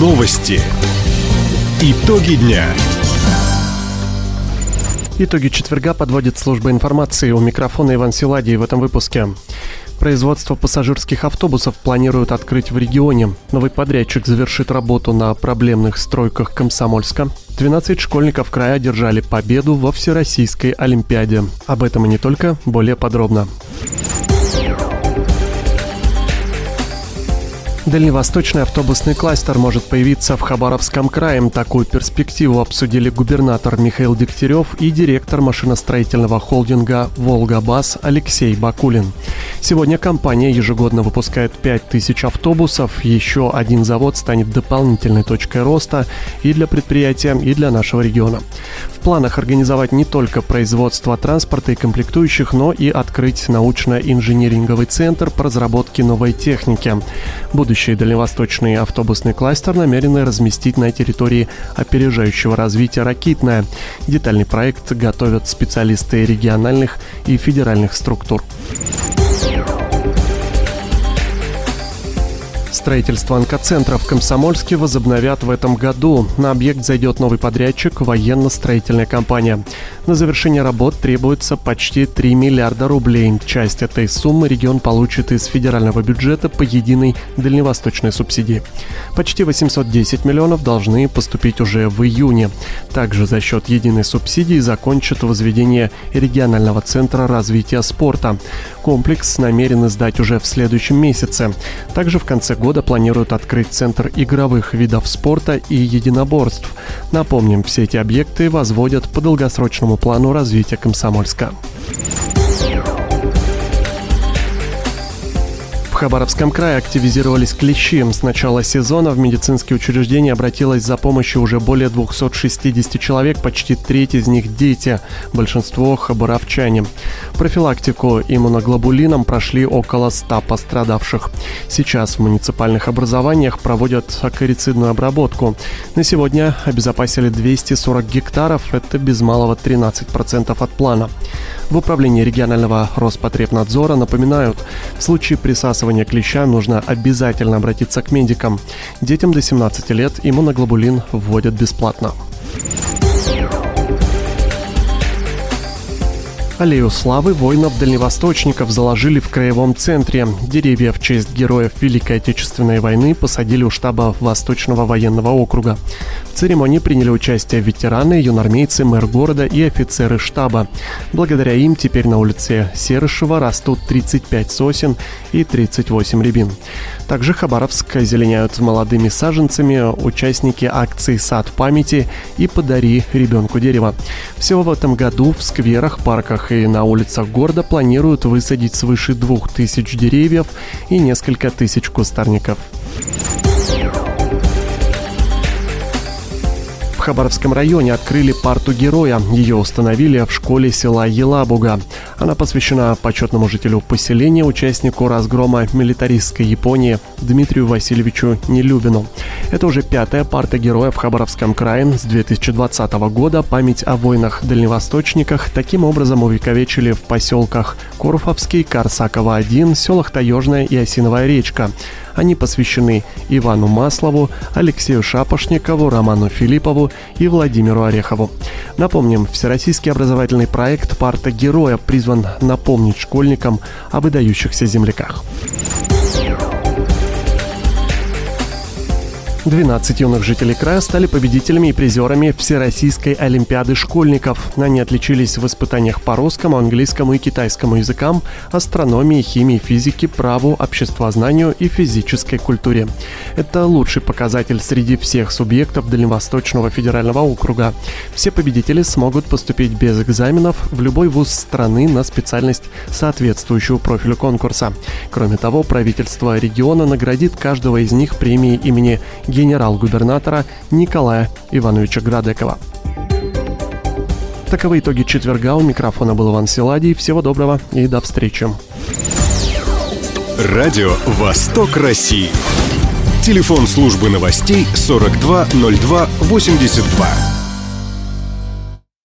Новости. Итоги дня. Итоги четверга подводит служба информации. У микрофона Иван Силадий в этом выпуске. Производство пассажирских автобусов планируют открыть в регионе. Новый подрядчик завершит работу на проблемных стройках Комсомольска. 12 школьников края одержали победу во Всероссийской Олимпиаде. Об этом и не только, более подробно. Дальневосточный автобусный кластер может появиться в Хабаровском крае. Такую перспективу обсудили губернатор Михаил Дегтярев и директор машиностроительного холдинга «Волгабас» Алексей Бакулин. Сегодня компания ежегодно выпускает 5000 автобусов. Еще один завод станет дополнительной точкой роста и для предприятия, и для нашего региона. В планах организовать не только производство транспорта и комплектующих, но и открыть научно-инжиниринговый центр по разработке новой техники. Будущий дальневосточный автобусный кластер намерены разместить на территории опережающего развития «Ракитная». Детальный проект готовят специалисты региональных и федеральных структур. Строительство онкоцентра в Комсомольске возобновят в этом году. На объект зайдет новый подрядчик – военно-строительная компания. На завершение работ требуется почти 3 миллиарда рублей. Часть этой суммы регион получит из федерального бюджета по единой дальневосточной субсидии. Почти 810 миллионов должны поступить уже в июне. Также за счет единой субсидии закончат возведение регионального центра развития спорта. Комплекс намерены сдать уже в следующем месяце. Также в конце года планируют открыть Центр игровых видов спорта и единоборств. Напомним, все эти объекты возводят по долгосрочному плану развития Комсомольска. Хабаровском крае активизировались клещи. С начала сезона в медицинские учреждения обратилось за помощью уже более 260 человек, почти треть из них дети, большинство хабаровчане. Профилактику иммуноглобулином прошли около 100 пострадавших. Сейчас в муниципальных образованиях проводят акарицидную обработку. На сегодня обезопасили 240 гектаров, это без малого 13% от плана. В управлении регионального Роспотребнадзора напоминают, в случае присасывания клеща нужно обязательно обратиться к медикам. Детям до 17 лет иммуноглобулин вводят бесплатно. Аллею славы воинов-дальневосточников заложили в краевом центре. Деревья в честь героев Великой Отечественной войны посадили у штаба Восточного военного округа. В церемонии приняли участие ветераны, юнормейцы, мэр города и офицеры штаба. Благодаря им теперь на улице Серышева растут 35 сосен и 38 рябин. Также Хабаровск озеленяют молодыми саженцами участники акции «Сад памяти» и «Подари ребенку дерево». Всего в этом году в скверах, парках и на улицах города планируют высадить свыше двух тысяч деревьев и несколько тысяч кустарников. Хабаровском районе открыли парту героя. Ее установили в школе села Елабуга. Она посвящена почетному жителю поселения, участнику разгрома милитаристской Японии Дмитрию Васильевичу Нелюбину. Это уже пятая парта героя в Хабаровском крае с 2020 года. Память о войнах-дальневосточниках таким образом увековечили в поселках Корфовский, Корсаково-1, селах Таежная и Осиновая речка. Они посвящены Ивану Маслову, Алексею Шапошникову, Роману Филиппову и Владимиру Орехову. Напомним, всероссийский образовательный проект «Парта героя» призван напомнить школьникам о выдающихся земляках. 12 юных жителей края стали победителями и призерами Всероссийской Олимпиады школьников. Они отличились в испытаниях по русскому, английскому и китайскому языкам, астрономии, химии, физике, праву, обществознанию и физической культуре. Это лучший показатель среди всех субъектов Дальневосточного федерального округа. Все победители смогут поступить без экзаменов в любой вуз страны на специальность, соответствующую профилю конкурса. Кроме того, правительство региона наградит каждого из них премией имени генерал-губернатора Николая Ивановича Градекова. Таковы итоги четверга. У микрофона был Иван Силадий. Всего доброго и до встречи. Радио «Восток России». Телефон службы новостей 420282.